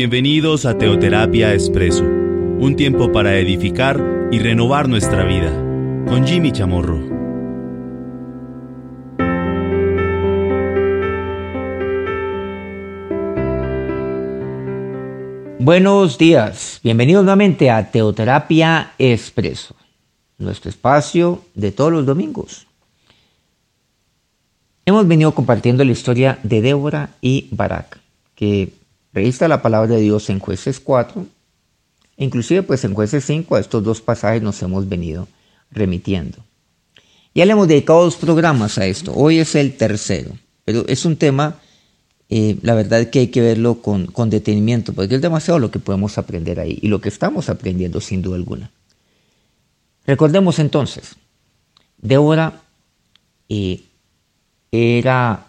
Bienvenidos a Teoterapia Expreso, un tiempo para edificar y renovar nuestra vida, con Jimmy Chamorro. Buenos días, bienvenidos nuevamente a Teoterapia Expreso, nuestro espacio de todos los domingos. Hemos venido compartiendo la historia de Débora y Barak, que registra la palabra de Dios en jueces 4, e inclusive pues en jueces 5 a estos dos pasajes nos hemos venido remitiendo. Ya le hemos dedicado dos programas a esto, hoy es el tercero, pero es un tema, eh, la verdad que hay que verlo con, con detenimiento, porque es demasiado lo que podemos aprender ahí y lo que estamos aprendiendo sin duda alguna. Recordemos entonces, Débora eh, era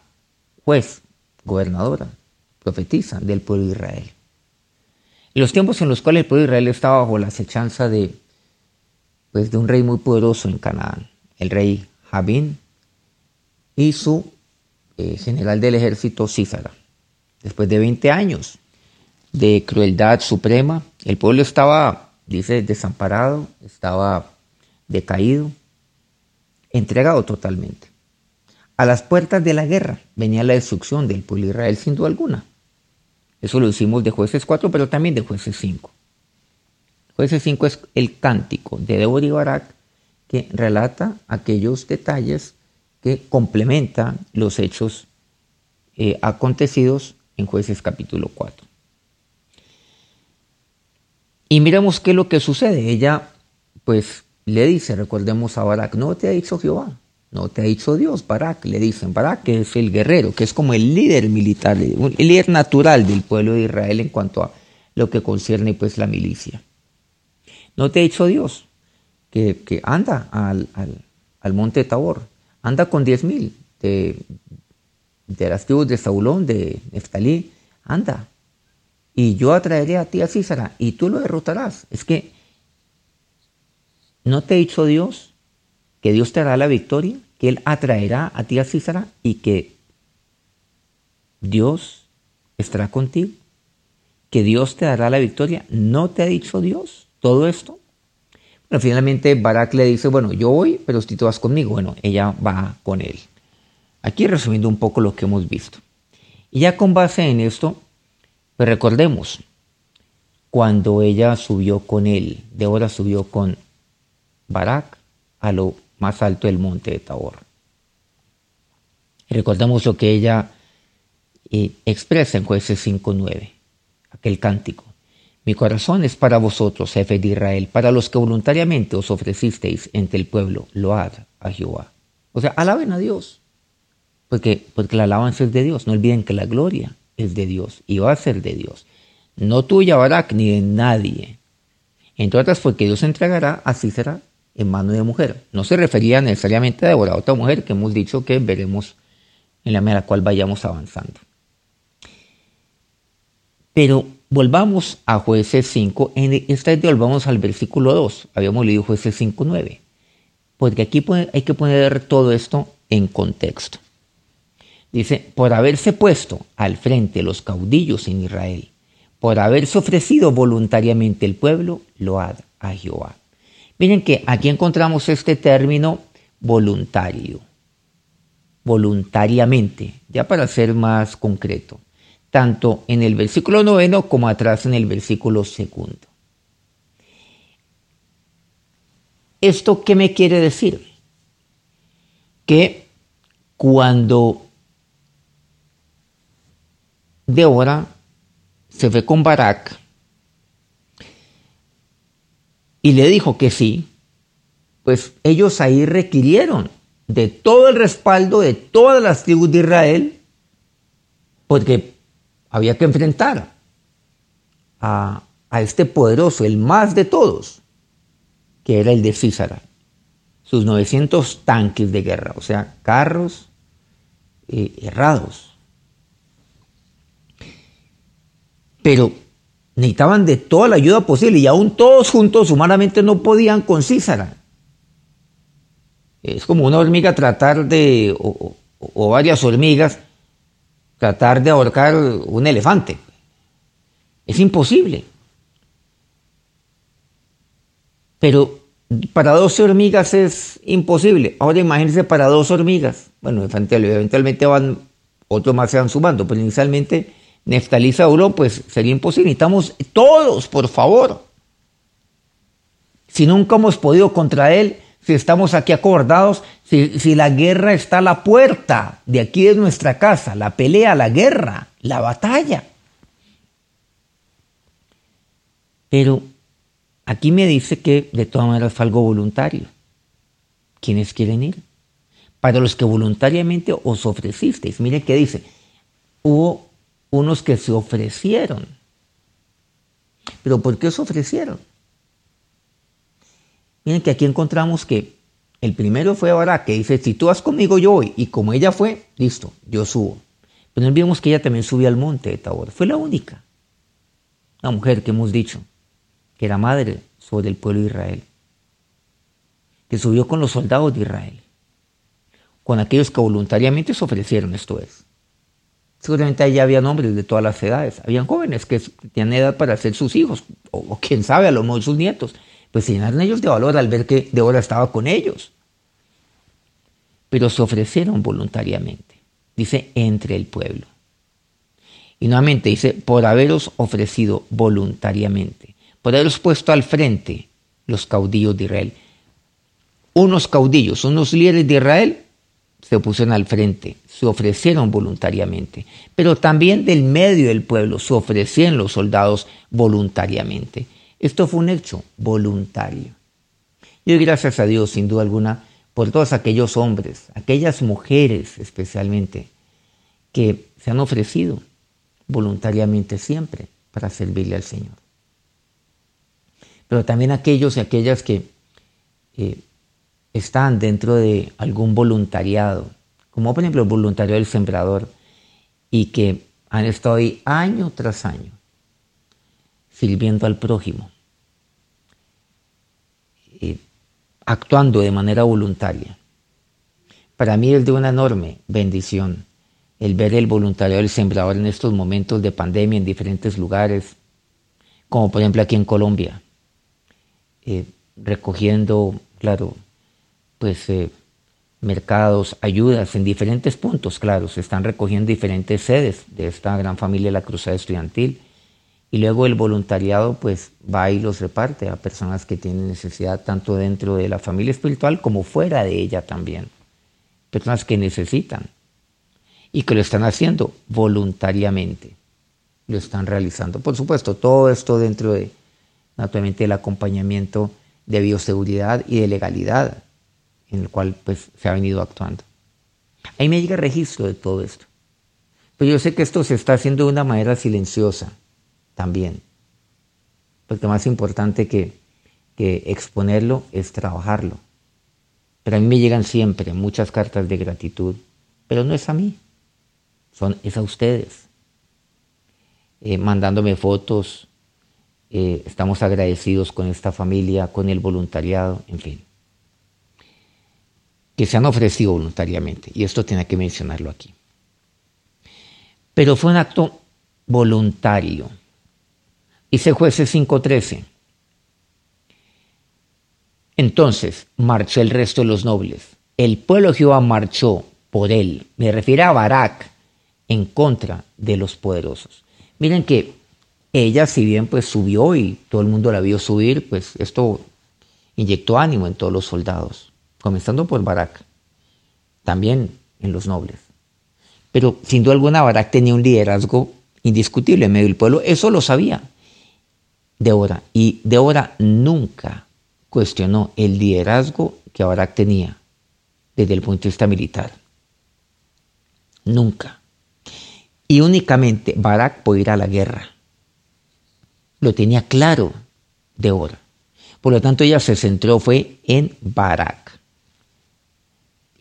juez, gobernadora, profetiza del pueblo de Israel. En los tiempos en los cuales el pueblo de Israel estaba bajo la acechanza de, pues, de un rey muy poderoso en Canaán, el rey Jabín y su eh, general del ejército Císara. Después de 20 años de crueldad suprema, el pueblo estaba, dice, desamparado, estaba decaído, entregado totalmente. A las puertas de la guerra venía la destrucción del pueblo de Israel sin duda alguna. Eso lo hicimos de jueces 4, pero también de jueces 5. Jueces 5 es el cántico de Débora y Barak que relata aquellos detalles que complementan los hechos eh, acontecidos en jueces capítulo 4. Y miremos qué es lo que sucede. Ella, pues, le dice, recordemos a Barak, no te ha dicho Jehová, no te ha dicho Dios, Barak, le dicen, Barak que es el guerrero, que es como el líder militar, el líder natural del pueblo de Israel en cuanto a lo que concierne pues la milicia. No te ha dicho Dios que, anda al, al, monte Tabor, anda con diez mil de, de las tribus de Saulón, de Neftalí, anda. Y yo atraeré a ti a Císara y tú lo derrotarás. Es que no te ha dicho Dios que Dios te dará la victoria, que Él atraerá a ti a Císara y que Dios estará contigo, que Dios te dará la victoria. ¿No te ha dicho Dios todo esto? Finalmente Barak le dice, bueno, yo voy, pero si tú vas conmigo, bueno, ella va con él. Aquí resumiendo un poco lo que hemos visto. Y ya con base en esto, pues recordemos, cuando ella subió con él, Débora subió con Barak a lo más alto del monte de Tabor. recordamos lo que ella eh, expresa en jueces 5.9, aquel cántico. Mi corazón es para vosotros, jefe de Israel, para los que voluntariamente os ofrecisteis entre el pueblo, load a Jehová. O sea, alaben a Dios, porque, porque la alabanza es de Dios. No olviden que la gloria es de Dios y va a ser de Dios. No tuya, Barak, ni de nadie. Entre otras, porque Dios entregará, así será en mano de mujer. No se refería necesariamente a devorar a otra mujer, que hemos dicho que veremos en la medida en la cual vayamos avanzando. Pero volvamos a jueces 5, en esta vez volvamos al versículo 2, habíamos leído jueces 5, 9, porque aquí hay que poner todo esto en contexto. Dice, por haberse puesto al frente los caudillos en Israel, por haberse ofrecido voluntariamente el pueblo, load a Jehová. Miren que aquí encontramos este término voluntario, voluntariamente, ya para ser más concreto, tanto en el versículo noveno como atrás en el versículo segundo. ¿Esto qué me quiere decir? Que cuando Débora se fue con Barak y le dijo que sí, pues ellos ahí requirieron de todo el respaldo de todas las tribus de Israel, porque había que enfrentar a, este poderoso, el más de todos, que era el de Císara, sus 900 tanques de guerra, o sea, carros eh, errados. Pero necesitaban de toda la ayuda posible y aún todos juntos humanamente no podían con Císara. Es como una hormiga tratar de, o, varias hormigas, tratar de ahorcar un elefante. Es imposible. Pero para 12 hormigas es imposible. Ahora imagínense para dos hormigas. Bueno, eventualmente van, otros más se van sumando, pero inicialmente Neftalí Saúl, pues sería imposible. Necesitamos todos, por favor. Si nunca hemos podido contra él, si estamos aquí acordados, si, la guerra está a la puerta de aquí de nuestra casa, la pelea, la guerra, la batalla. Pero aquí me dice que de todas maneras fue algo voluntario. ¿Quiénes quieren ir? Para los que voluntariamente os ofrecisteis. Mire qué dice. Hubo unos que se ofrecieron. ¿Pero por qué se ofrecieron? Miren que aquí encontramos que el primero fue Barak, que dice, si tú vas conmigo yo voy, y como ella fue, listo, yo subo. Pero no vimos que ella también subió al monte de Tabor, fue la única, la mujer que hemos dicho, que era madre sobre el pueblo de Israel, que subió con los soldados de Israel, con aquellos que voluntariamente se ofrecieron, esto es. Seguramente allá había hombres de todas las edades, habían jóvenes que tenían edad para ser sus hijos, o, o quién sabe, a lo mejor sus nietos, pues se llenaron ellos de valor al ver que Débora estaba con ellos. Pero se ofrecieron voluntariamente, dice, entre el pueblo. Y nuevamente dice, por haberos ofrecido voluntariamente, por haberos puesto al frente los caudillos de Israel. Unos caudillos, unos líderes de Israel se pusieron al frente, se ofrecieron voluntariamente, pero también del medio del pueblo se ofrecieron los soldados voluntariamente. Esto fue un hecho voluntario. Y gracias a Dios, sin duda alguna, por todos aquellos hombres, aquellas mujeres especialmente, que se han ofrecido voluntariamente siempre para servirle al Señor. Pero también aquellos y aquellas que eh, están dentro de algún voluntariado, como por ejemplo el voluntario del sembrador, y que han estado ahí año tras año sirviendo al prójimo, actuando de manera voluntaria. Para mí es de una enorme bendición el ver el voluntariado del sembrador en estos momentos de pandemia en diferentes lugares, como por ejemplo aquí en Colombia, eh, recogiendo, claro, pues eh, mercados, ayudas en diferentes puntos, claro, se están recogiendo diferentes sedes de esta gran familia de la Cruzada Estudiantil y luego el voluntariado pues va y los reparte a personas que tienen necesidad tanto dentro de la familia espiritual como fuera de ella también. Personas que necesitan y que lo están haciendo voluntariamente. Lo están realizando. Por supuesto, todo esto dentro de, naturalmente, el acompañamiento de bioseguridad y de legalidad en el cual pues se ha venido actuando. Ahí me llega registro de todo esto. Pero yo sé que esto se está haciendo de una manera silenciosa también. Porque más importante que, que exponerlo es trabajarlo. Pero a mí me llegan siempre muchas cartas de gratitud, pero no es a mí, son, es a ustedes. Eh, mandándome fotos, eh, estamos agradecidos con esta familia, con el voluntariado, en fin. Que se han ofrecido voluntariamente, y esto tiene que mencionarlo aquí. Pero fue un acto voluntario Dice jueces 5.13. Entonces marchó el resto de los nobles. El pueblo de Jehová marchó por él. Me refiero a Barak en contra de los poderosos. Miren que ella, si bien pues subió y todo el mundo la vio subir, pues esto inyectó ánimo en todos los soldados, comenzando por Barak, también en los nobles. Pero sin duda alguna Barak tenía un liderazgo indiscutible en medio del pueblo, eso lo sabía. Débora. Y Débora nunca cuestionó el liderazgo que Barak tenía desde el punto de vista militar. Nunca. Y únicamente Barak podía ir a la guerra. Lo tenía claro Débora. Por lo tanto, ella se centró fue en Barak.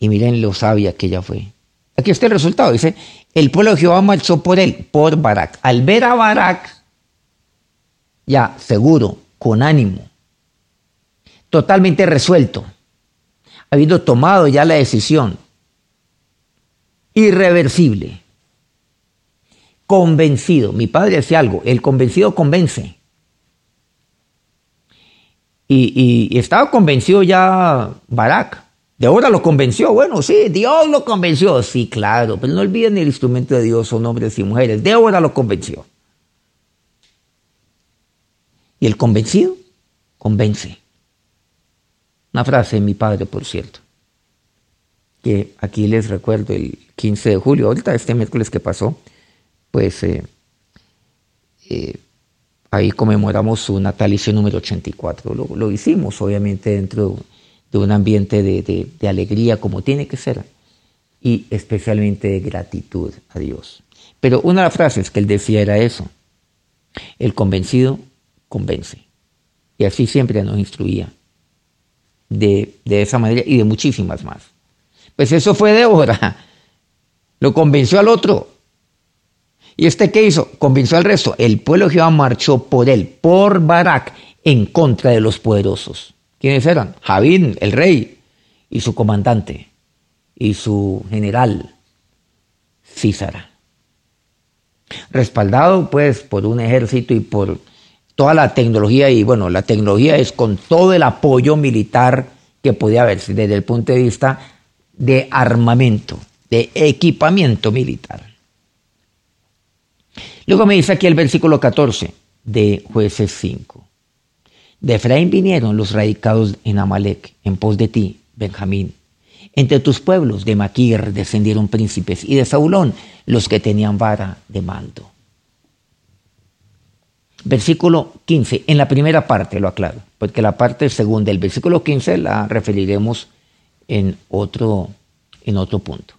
Y miren lo sabia que ella fue. Aquí está el resultado. Dice, el pueblo de Jehová marchó por él, por Barak. Al ver a Barak, ya seguro, con ánimo, totalmente resuelto, habiendo tomado ya la decisión irreversible, convencido. Mi padre decía algo, el convencido convence. Y, estaba convencido ya Barak. De ahora lo convenció. Bueno, sí, Dios lo convenció. Sí, claro, pero no olviden el instrumento de Dios son hombres y mujeres. De ahora lo convenció. Y el convencido convence. Una frase de mi padre, por cierto, que aquí les recuerdo el 15 de julio, ahorita este miércoles que pasó, pues eh, eh, ahí conmemoramos su natalicio número 84. Lo, hicimos, obviamente, dentro de un ambiente de, alegría como tiene que ser y especialmente de gratitud a Dios. Pero una de las frases que él decía era eso, el convencido convence. Y así siempre nos instruía de, de esa manera y de muchísimas más. Pues eso fue Débora. Lo convenció al otro. ¿Y este qué hizo? Convenció al resto. El pueblo de Jehová marchó por él, por Barak, en contra de los poderosos. ¿Quiénes eran? Javín, el rey, y su comandante, y su general, Císara. Respaldado pues por un ejército y por toda la tecnología, y bueno, la tecnología es con todo el apoyo militar que podía haberse desde el punto de vista de armamento, de equipamiento militar. Luego me dice aquí el versículo 14 de jueces 5. De Efraín vinieron los radicados en Amalek, en pos de ti, Benjamín. Entre tus pueblos de Maquir descendieron príncipes y de Saulón los que tenían vara de mando. Versículo 15, en la primera parte lo aclaro, porque la parte segunda, el versículo 15, la referiremos en otro, en otro punto.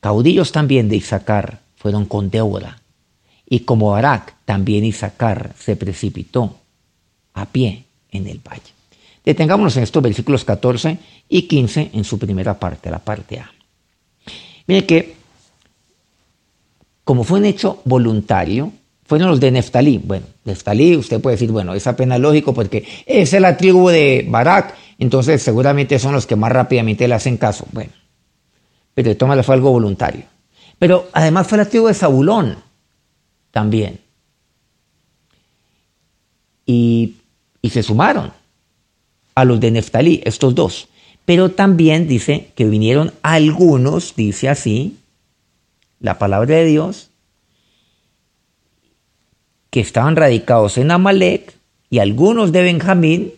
Caudillos también de Isaacar fueron con Débora, y como Barak, también Isaacar se precipitó a pie en el valle. Detengámonos en estos versículos 14 y 15 en su primera parte, la parte A. Mire que, como fue un hecho voluntario, fueron los de Neftalí. Bueno, Neftalí, usted puede decir, bueno, es apenas lógico porque es la tribu de Barak, entonces seguramente son los que más rápidamente le hacen caso. Bueno, pero de todas fue algo voluntario. Pero además fue la tribu de Zabulón también. Y, y se sumaron a los de Neftalí, estos dos. Pero también dice que vinieron algunos, dice así, la palabra de Dios, que estaban radicados en Amalek y algunos de Benjamín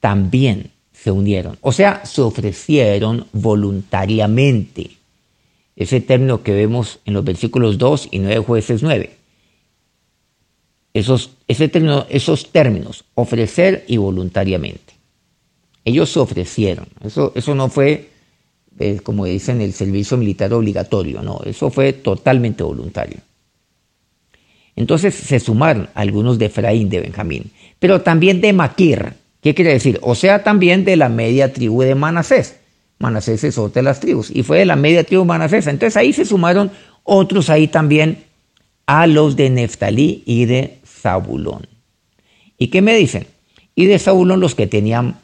también se unieron. O sea, se ofrecieron voluntariamente ese término que vemos en los versículos 2 y 9 jueces 9. Esos, ese término, esos términos, ofrecer y voluntariamente. Ellos se ofrecieron. Eso, eso no fue, eh, como dicen, el servicio militar obligatorio, no, eso fue totalmente voluntario. Entonces se sumaron algunos de Efraín, de Benjamín, pero también de Maquir. ¿Qué quiere decir? O sea, también de la media tribu de Manasés. Manasés es otra de las tribus, y fue de la media tribu Manasés. Entonces ahí se sumaron otros ahí también a los de Neftalí y de Zabulón. ¿Y qué me dicen? Y de Zabulón los que tenían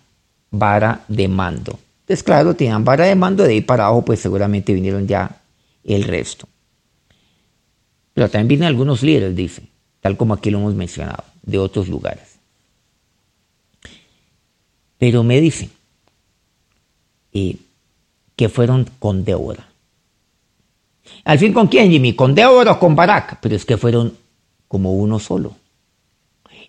vara de mando. Entonces, claro, tenían vara de mando, de ahí para abajo, pues seguramente vinieron ya el resto. Pero también vienen algunos líderes, dice, tal como aquí lo hemos mencionado, de otros lugares. Pero me dicen, y que fueron con Débora. Al fin, ¿con quién, Jimmy? ¿Con Débora o con Barak? Pero es que fueron como uno solo.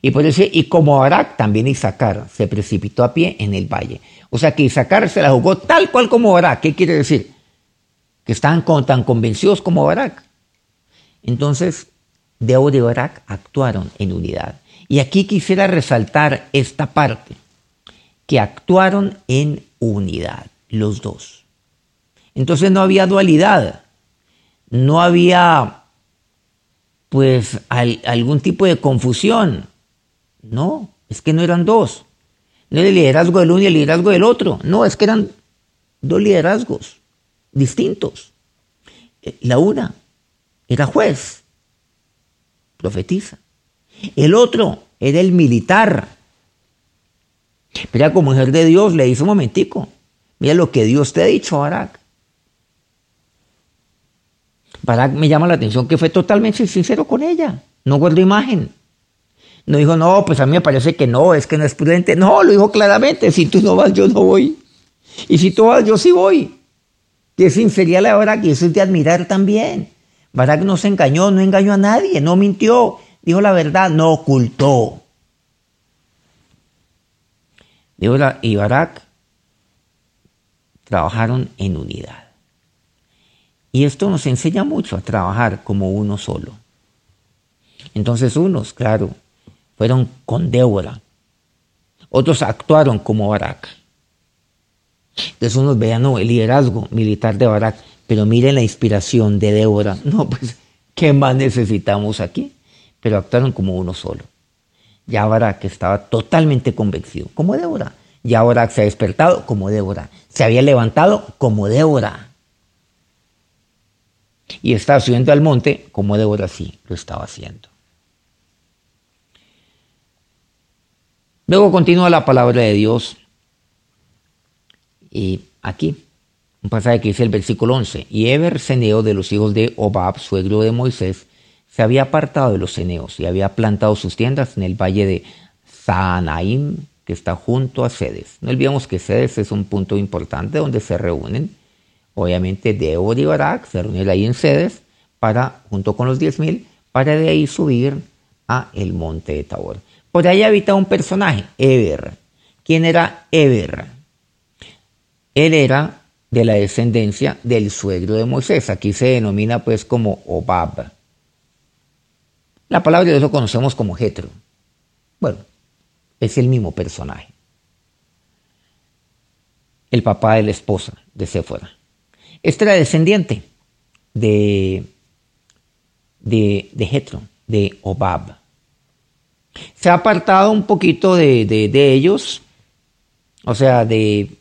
Y por eso, y como Barak, también Isaacar se precipitó a pie en el valle. O sea que Isaacar se la jugó tal cual como Barak. ¿Qué quiere decir? Que estaban tan convencidos como Barak. Entonces, Débora y Barak actuaron en unidad. Y aquí quisiera resaltar esta parte, que actuaron en unidad, los dos. Entonces no había dualidad, no había pues algún tipo de confusión. No, es que no eran dos. No era el liderazgo del uno y el liderazgo del otro. No, es que eran dos liderazgos distintos. Eh, la una era juez, profetiza. El otro era el militar. Pero como mujer de Dios le dice un momentico, mira lo que Dios te ha dicho, Barak. Barak me llama la atención que fue totalmente sincero con ella, no guardó imagen. No dijo, no, pues a mí me parece que no, es que no es prudente. No, lo dijo claramente, si tú no vas, yo no voy. Y si tú vas, yo sí voy. Que sinceridad la Barak y eso es de admirar también. Barak no se engañó, no engañó a nadie, no mintió, dijo la verdad, no ocultó. Y Barak trabajaron en unidad. Y esto nos enseña mucho a trabajar como uno solo. Entonces unos, claro, fueron con Débora. Otros actuaron como Barak. Entonces unos vean no, el liderazgo militar de Barak, pero miren la inspiración de Débora. No, pues, ¿qué más necesitamos aquí? Pero actuaron como uno solo. Ya Barak estaba totalmente convencido, como Débora. Ya Barak se ha despertado como Débora. Se había levantado como Débora. Y estaba subiendo al monte como Débora sí lo estaba haciendo. Luego continúa la palabra de Dios. Y aquí, un pasaje que dice el versículo 11. Y Eber, ceneo de los hijos de Obab, suegro de Moisés, se había apartado de los ceneos y había plantado sus tiendas en el valle de Saanaim, que está junto a Sedes. No olvidemos que Sedes es un punto importante donde se reúnen. Obviamente Débora y Barak se reúnen ahí en Sedes para, junto con los 10.000, para de ahí subir a el monte de Tabor. Por ahí habita un personaje, Eber. ¿Quién era Eber? Él era de la descendencia del suegro de Moisés. Aquí se denomina pues como Obab. La palabra de lo conocemos como Jetro. Bueno, es el mismo personaje. El papá de la esposa de Séfora. Este era descendiente de, de, de de Obab. Se ha apartado un poquito de, de ellos, o sea, de,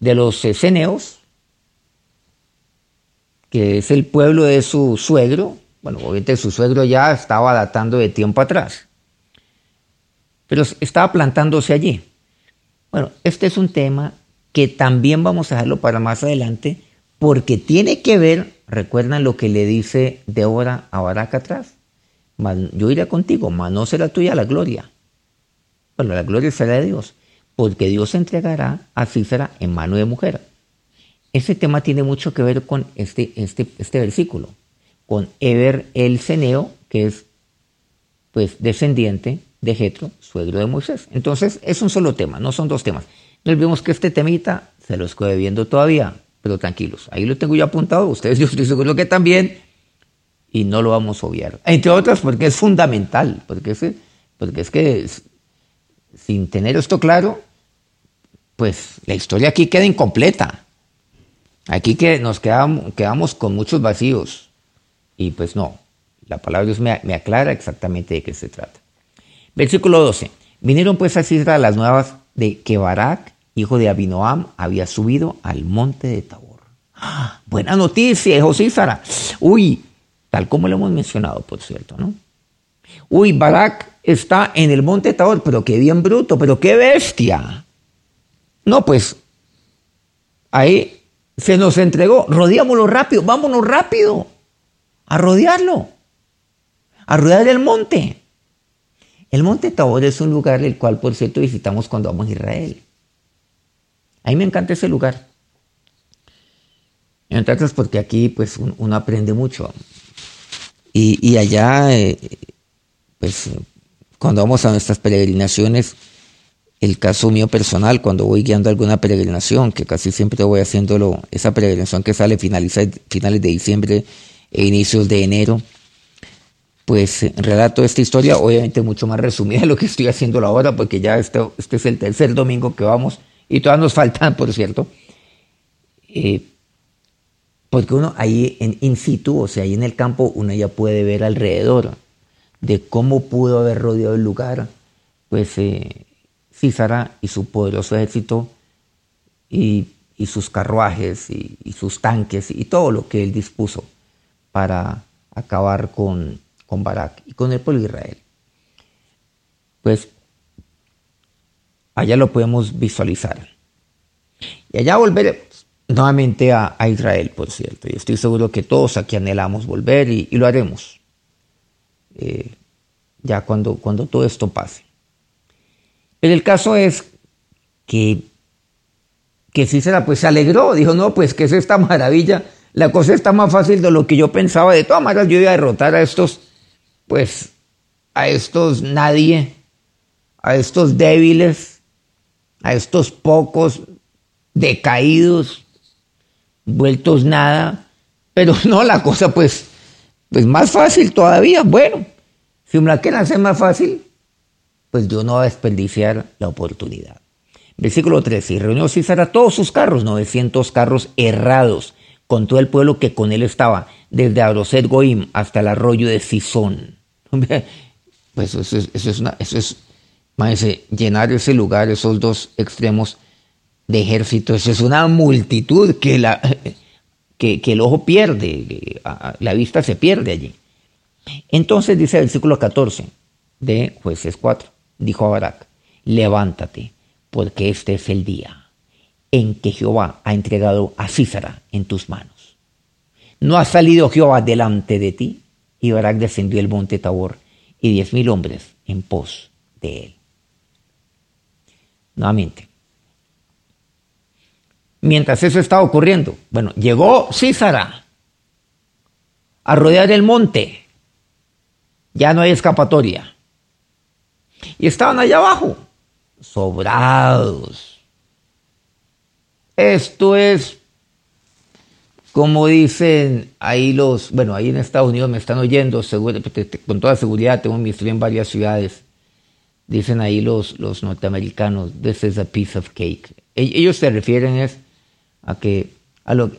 de los ceneos, que es el pueblo de su suegro, bueno, obviamente su suegro ya estaba datando de tiempo atrás, pero estaba plantándose allí. Bueno, este es un tema que también vamos a dejarlo para más adelante, porque tiene que ver, recuerdan lo que le dice Débora a Barak atrás, yo iré contigo, mas no será tuya la gloria. Bueno, la gloria será de Dios, porque Dios entregará a Císara en mano de mujer. Ese tema tiene mucho que ver con este, este, este versículo con Eber el Ceneo, que es pues descendiente de Jetro, suegro de Moisés. Entonces es un solo tema, no son dos temas. No olvidemos que este temita se lo estoy viendo todavía, pero tranquilos, ahí lo tengo yo apuntado, ustedes yo estoy seguro que también, y no lo vamos a obviar. Entre otras porque es fundamental, porque es, porque es que sin tener esto claro, pues la historia aquí queda incompleta. Aquí que nos quedamos, quedamos con muchos vacíos. Y pues no, la palabra Dios me, aclara exactamente de qué se trata. Versículo 12. Vinieron pues a Cisra las nuevas de que Barak, hijo de Abinoam, había subido al monte de Tabor. ¡Ah! Buena noticia, hijo Císara. Uy, tal como lo hemos mencionado, por cierto, ¿no? Uy, Barak está en el monte de Tabor, pero qué bien bruto, pero qué bestia. No, pues ahí se nos entregó, rodeámoslo rápido, vámonos rápido a rodearlo, a rodear el monte. El monte Tabor es un lugar el cual, por cierto, visitamos cuando vamos a Israel. A mí me encanta ese lugar. Entre otras porque aquí pues uno aprende mucho. Y, allá, eh, pues cuando vamos a nuestras peregrinaciones, el caso mío personal, cuando voy guiando alguna peregrinación, que casi siempre voy haciéndolo, esa peregrinación que sale finales de diciembre e inicios de enero, pues relato esta historia, obviamente mucho más resumida de lo que estoy haciendo ahora, porque ya este, este, es el tercer domingo que vamos, y todavía nos faltan, por cierto, eh, porque uno ahí en in situ, o sea, ahí en el campo, uno ya puede ver alrededor de cómo pudo haber rodeado el lugar, pues eh, Císara y su poderoso ejército y, sus carruajes y, sus tanques y todo lo que él dispuso para acabar con, con Barak y con el pueblo de Israel. Pues allá lo podemos visualizar. Y allá volveremos. Nuevamente a, Israel, por cierto. Y estoy seguro que todos aquí anhelamos volver y, lo haremos. Eh, ya cuando, cuando todo esto pase. Pero el caso es que, que Cícera pues se alegró, dijo, no, pues que es esta maravilla, la cosa está más fácil de lo que yo pensaba, de todas maneras yo iba a derrotar a estos, pues, a estos nadie, a estos débiles, a estos pocos decaídos, vueltos nada, pero no, la cosa pues, pues más fácil todavía, bueno, si me la quieren hacer más fácil, pues Dios no va a desperdiciar la oportunidad. Versículo 13. Y reunió César a todos sus carros, 900 carros errados, con todo el pueblo que con él estaba, desde Aroset Goim hasta el arroyo de Sison. Pues eso es, eso es, una, eso es llenar ese lugar, esos dos extremos de ejército, eso es una multitud que, la, que, que el ojo pierde, la vista se pierde allí. Entonces dice el versículo 14 de jueces 4 dijo a Barak, levántate, porque este es el día en que Jehová ha entregado a Císara en tus manos. ¿No ha salido Jehová delante de ti? Y Barak descendió el monte Tabor y diez mil hombres en pos de él. Nuevamente. Mientras eso estaba ocurriendo, bueno, llegó Císara a rodear el monte. Ya no hay escapatoria. Y estaban allá abajo, sobrados. Esto es, como dicen ahí los, bueno, ahí en Estados Unidos me están oyendo, con toda seguridad, tengo mi historia en varias ciudades. Dicen ahí los, los norteamericanos, this is a piece of cake. E-, ellos se refieren es a que, a lo,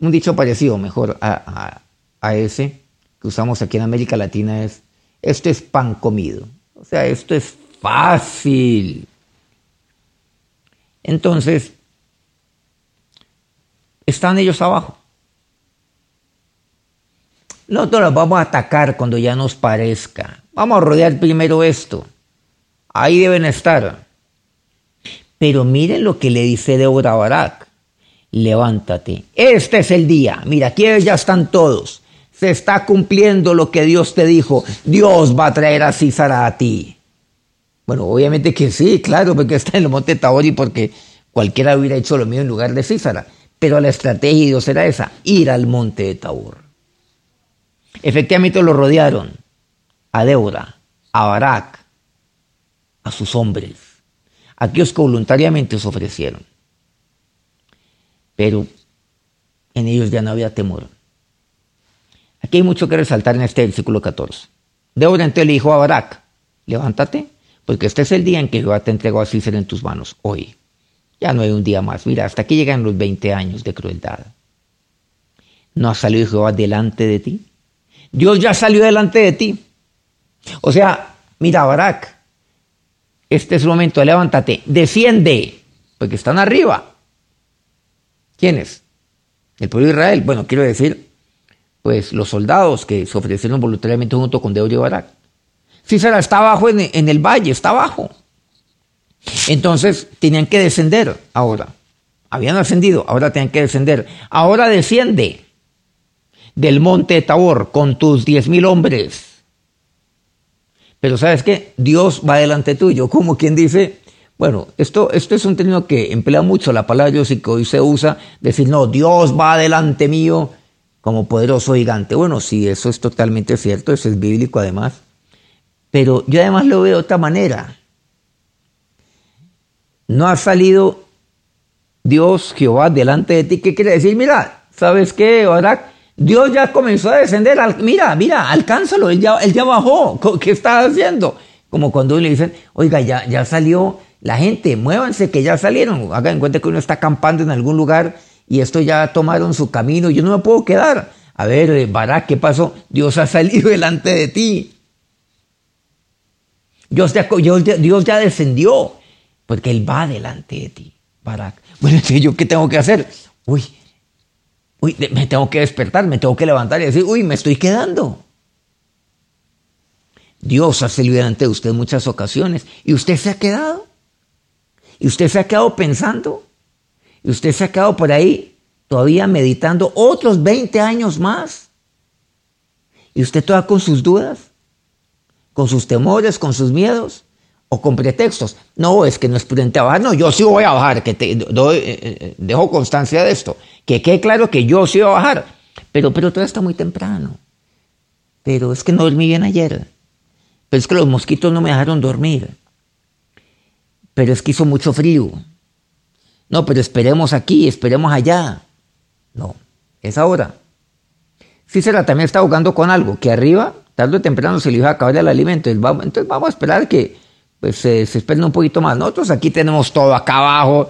un dicho parecido, mejor, a, a ese que usamos aquí en América Latina es, esto es pan comido. O sea, esto es fácil. Entonces, están ellos abajo. Nosotros los vamos a atacar cuando ya nos parezca. Vamos a rodear primero esto. Ahí deben estar. Pero miren lo que le dice Débora Barak. Levántate. Este es el día. Mira, aquí ya están todos se está cumpliendo lo que Dios te dijo. Dios va a traer a Císara a ti. Bueno, obviamente que sí, claro, porque está en el monte Tabor y porque cualquiera hubiera hecho lo mismo en lugar de Císara. Pero la estrategia de Dios era esa, ir al monte de Tabor. Efectivamente lo rodearon a Débora, a Barak, a sus hombres, aquellos que voluntariamente se ofrecieron. Pero en ellos ya no había temor. Aquí hay mucho que resaltar en este versículo 14. Débora entonces le dijo a Barak, levántate, porque este es el día en que Jehová te entregó a Cícera en tus manos, hoy. Ya no hay un día más. Mira, hasta aquí llegan los 20 años de crueldad. ¿No ha salido Jehová delante de ti? Dios ya salió delante de ti. O sea, mira, Barak, este es el momento, levántate, desciende, porque están arriba. ¿Quiénes? El pueblo de Israel. Bueno, quiero decir, pues los soldados que se ofrecieron voluntariamente junto con y Barak. Císara está abajo en, en el valle, está abajo. Entonces tenían que descender ahora. Habían ascendido, ahora tenían que descender. Ahora desciende del monte de Tabor con tus diez mil hombres. Pero sabes qué, Dios va delante tuyo, como quien dice, bueno, esto, esto es un término que emplea mucho la palabra Dios y que hoy se usa, decir, no, Dios va delante mío como poderoso gigante. Bueno, sí, eso es totalmente cierto, eso es bíblico además. Pero yo además lo veo de otra manera. No ha salido Dios, Jehová, delante de ti. ¿Qué quiere decir? Mira, ¿sabes qué, Ahora Dios ya comenzó a descender. mira, mira, alcánzalo. Él ya, él ya bajó. ¿Qué está haciendo? Como cuando le dicen, oiga, ya, ya salió la gente, muévanse que ya salieron. Hagan en cuenta que uno está acampando en algún lugar y esto ya tomaron su camino, yo no me puedo quedar. A ver, eh, Barak, ¿qué pasó? Dios ha salido delante de ti. Dios ya, Dios ya descendió, porque Él va delante de ti, Barak. Bueno, ¿yo qué tengo que hacer? Uy, uy, me tengo que despertar, me tengo que levantar y decir, uy, me estoy quedando. Dios ha salido delante de usted en muchas ocasiones y usted se ha quedado. Y usted se ha quedado pensando Y usted se ha quedado por ahí todavía meditando otros 20 años más. Y usted todavía con sus dudas, con sus temores, con sus miedos o con pretextos. No, es que no es prudente bajar. No, yo sí voy a bajar, que te doy, eh, eh, dejo constancia de esto. Que quede claro que yo sí voy a bajar. Pero, pero todo está muy temprano. Pero es que no dormí bien ayer. Pero es que los mosquitos no me dejaron dormir. Pero es que hizo mucho frío. No, pero esperemos aquí, esperemos allá. No, es ahora. Cícera también está jugando con algo, que arriba, tarde o temprano se le iba a acabar el alimento. Entonces vamos a esperar que pues, se esperen un poquito más. Nosotros aquí tenemos todo acá abajo.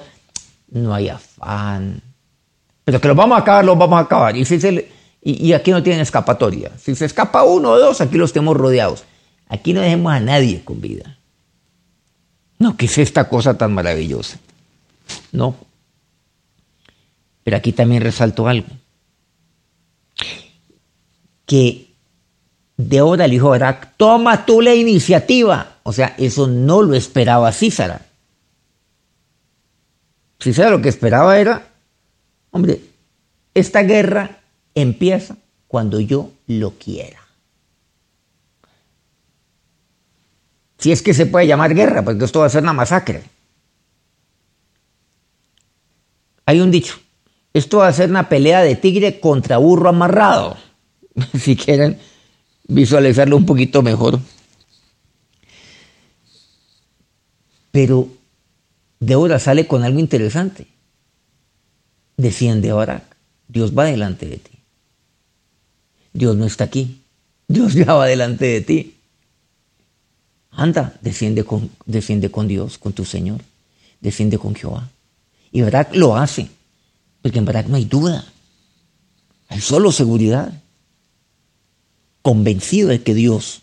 No hay afán. Pero que lo vamos a acabar, lo vamos a acabar. Y, si se y, aquí no tienen escapatoria. Si se escapa uno o dos, aquí los tenemos rodeados. Aquí no dejemos a nadie con vida. No, ¿qué es esta cosa tan maravillosa? No. Pero aquí también resalto algo. Que de ahora el hijo de Barak, toma tú la iniciativa. O sea, eso no lo esperaba Císara. Císara lo que esperaba era, hombre, esta guerra empieza cuando yo lo quiera. Si es que se puede llamar guerra, porque esto va a ser una masacre. Hay un dicho, esto va a ser una pelea de tigre contra burro amarrado, si quieren visualizarlo un poquito mejor. Pero Débora sale con algo interesante. Desciende ahora, Dios va delante de ti. Dios no está aquí. Dios ya va delante de ti. Anda, defiende con, defiende con Dios, con tu Señor. Defiende con Jehová. Y Barak lo hace. Porque en Barak no hay duda. Hay solo seguridad. Convencido de que Dios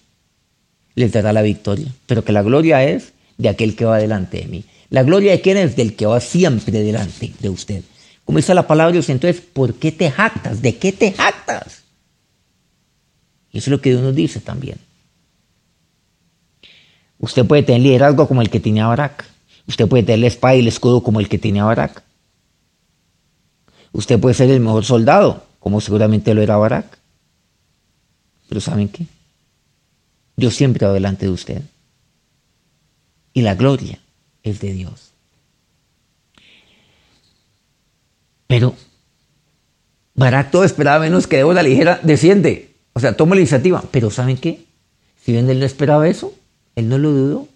les dará la victoria. Pero que la gloria es de aquel que va delante de mí. La gloria de quién es del que va siempre delante de usted. Como dice la palabra Dios, entonces, ¿por qué te jactas? ¿De qué te jactas? Y eso es lo que Dios nos dice también. Usted puede tener liderazgo como el que tenía Barak. Usted puede tener la espada y el escudo como el que tenía Barak. Usted puede ser el mejor soldado, como seguramente lo era Barak. Pero ¿saben qué? Dios siempre va delante de usted. Y la gloria es de Dios. Pero Barak todo esperaba menos que Débora ligera desciende. O sea, toma la iniciativa. Pero ¿saben qué? Si bien él no esperaba eso, él no lo dudó.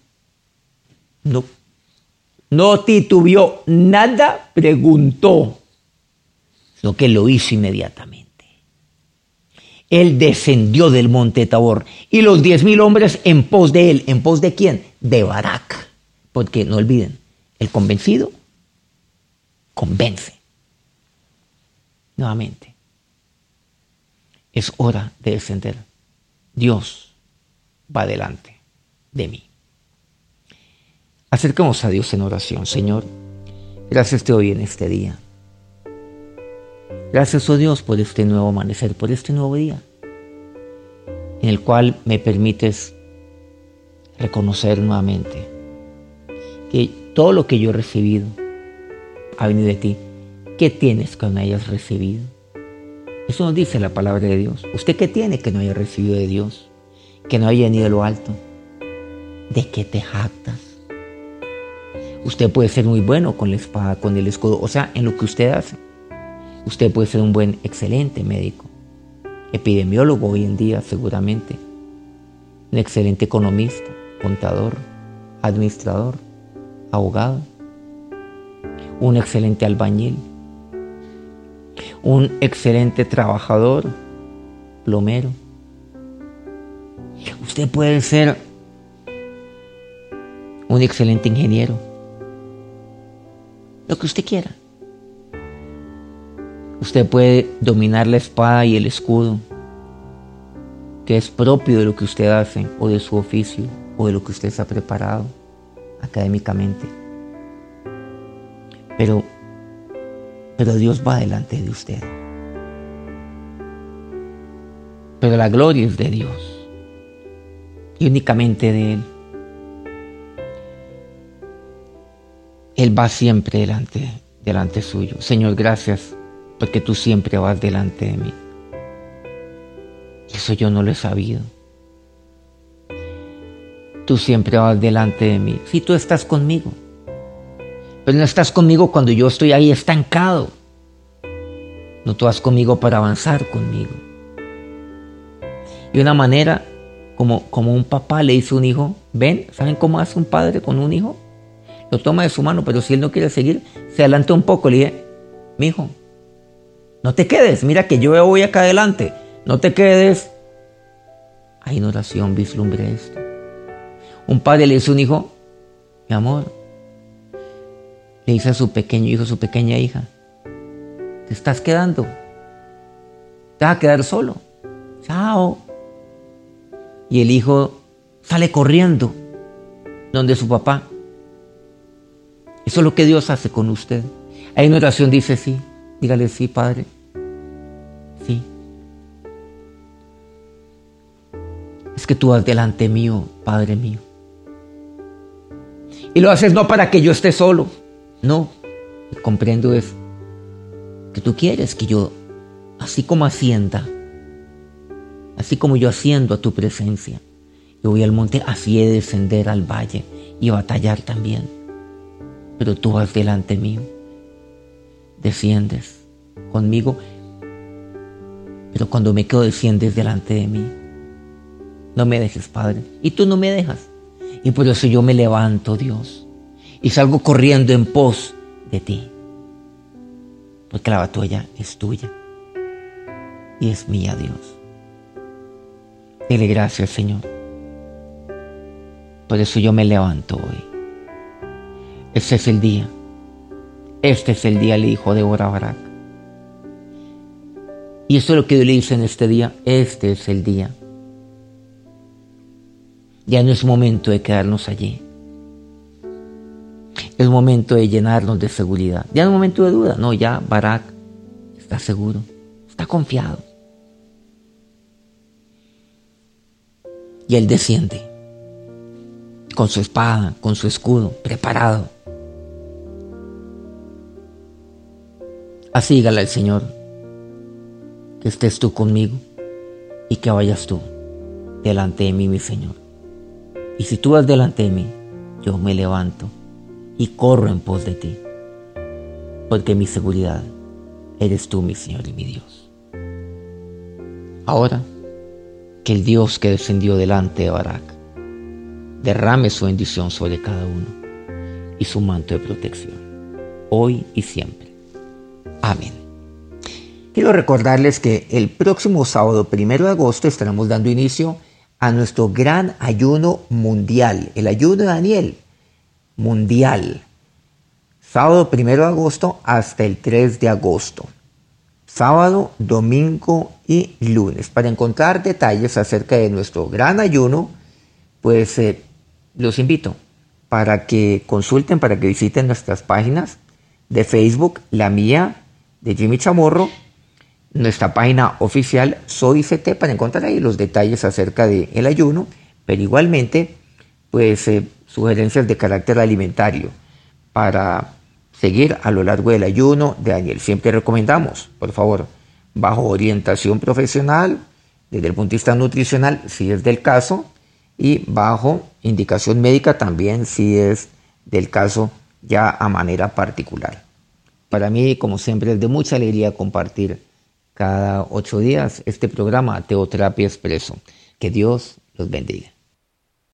No. No titubió nada, preguntó, Lo que lo hizo inmediatamente. Él descendió del monte Tabor y los diez mil hombres en pos de él. ¿En pos de quién? De Barak. Porque no olviden, el convencido convence. Nuevamente es hora de descender. Dios va delante de mí. Acercamos a Dios en oración, Señor. Gracias te doy en este día. Gracias, oh Dios, por este nuevo amanecer, por este nuevo día, en el cual me permites reconocer nuevamente que todo lo que yo he recibido ha venido de ti. ¿Qué tienes que no hayas recibido? Eso nos dice la palabra de Dios. ¿Usted qué tiene que no haya recibido de Dios? Que no haya venido de lo alto. ¿De qué te jactas? Usted puede ser muy bueno con la espada, con el escudo, o sea, en lo que usted hace. Usted puede ser un buen, excelente médico, epidemiólogo hoy en día seguramente, un excelente economista, contador, administrador, abogado, un excelente albañil, un excelente trabajador, plomero. Usted puede ser un excelente ingeniero. Lo que usted quiera. Usted puede dominar la espada y el escudo, que es propio de lo que usted hace, o de su oficio, o de lo que usted está preparado académicamente. Pero pero Dios va delante de usted. Pero la gloria es de Dios y únicamente de Él. Él va siempre delante delante suyo. Señor, gracias porque tú siempre vas delante de mí. Eso yo no lo he sabido. Tú siempre vas delante de mí. Si tú estás conmigo. Pero no estás conmigo cuando yo estoy ahí estancado. No tú vas conmigo para avanzar conmigo. Y una manera como, como un papá le dice a un hijo, ven, ¿saben cómo hace un padre con un hijo? Lo toma de su mano, pero si él no quiere seguir, se adelanta un poco, le dice, mi hijo, no te quedes, mira que yo voy acá adelante, no te quedes. Hay en oración vislumbre esto. Un padre le dice a un hijo, mi amor, le dice a su pequeño hijo, su pequeña hija, te estás quedando, te vas a quedar solo, chao. Y el hijo sale corriendo donde su papá. Eso es lo que Dios hace con usted. Hay una oración dice sí, dígale sí, Padre. Sí. Es que tú vas delante mío, Padre mío. Y lo haces no para que yo esté solo. No. Comprendo es que tú quieres que yo, así como ascienda, así como yo asciendo a tu presencia, yo voy al monte, así he de descender al valle y batallar también. Pero tú vas delante mío, desciendes conmigo, pero cuando me quedo desciendes delante de mí. No me dejes, Padre, y tú no me dejas. Y por eso yo me levanto, Dios, y salgo corriendo en pos de ti. Porque la batalla es tuya y es mía, Dios. Dile gracias, Señor. Por eso yo me levanto hoy. Este es el día. Este es el día, le dijo Débora Barak. Y eso es lo que Dios le dice en este día. Este es el día. Ya no es momento de quedarnos allí. Es momento de llenarnos de seguridad. Ya no es momento de duda. No, ya Barak está seguro. Está confiado. Y él desciende con su espada, con su escudo, preparado. Así dígale al Señor, que estés tú conmigo y que vayas tú delante de mí, mi Señor. Y si tú vas delante de mí, yo me levanto y corro en pos de ti, porque mi seguridad eres tú, mi Señor y mi Dios. Ahora, que el Dios que descendió delante de Barak derrame su bendición sobre cada uno y su manto de protección, hoy y siempre. Amén. Quiero recordarles que el próximo sábado, primero de agosto, estaremos dando inicio a nuestro gran ayuno mundial, el ayuno de Daniel mundial. Sábado primero de agosto hasta el 3 de agosto sábado, domingo y lunes. Para encontrar detalles acerca de nuestro gran ayuno, pues eh, los invito para que consulten, para que visiten nuestras páginas de Facebook, la mía de Jimmy Chamorro, nuestra página oficial Soy CT para encontrar ahí los detalles acerca del ayuno, pero igualmente pues eh, sugerencias de carácter alimentario para seguir a lo largo del ayuno de Daniel. Siempre recomendamos, por favor, bajo orientación profesional, desde el punto de vista nutricional, si es del caso, y bajo indicación médica también, si es del caso ya a manera particular. Para mí, como siempre, es de mucha alegría compartir cada ocho días este programa Teoterapia Expreso. Que Dios los bendiga.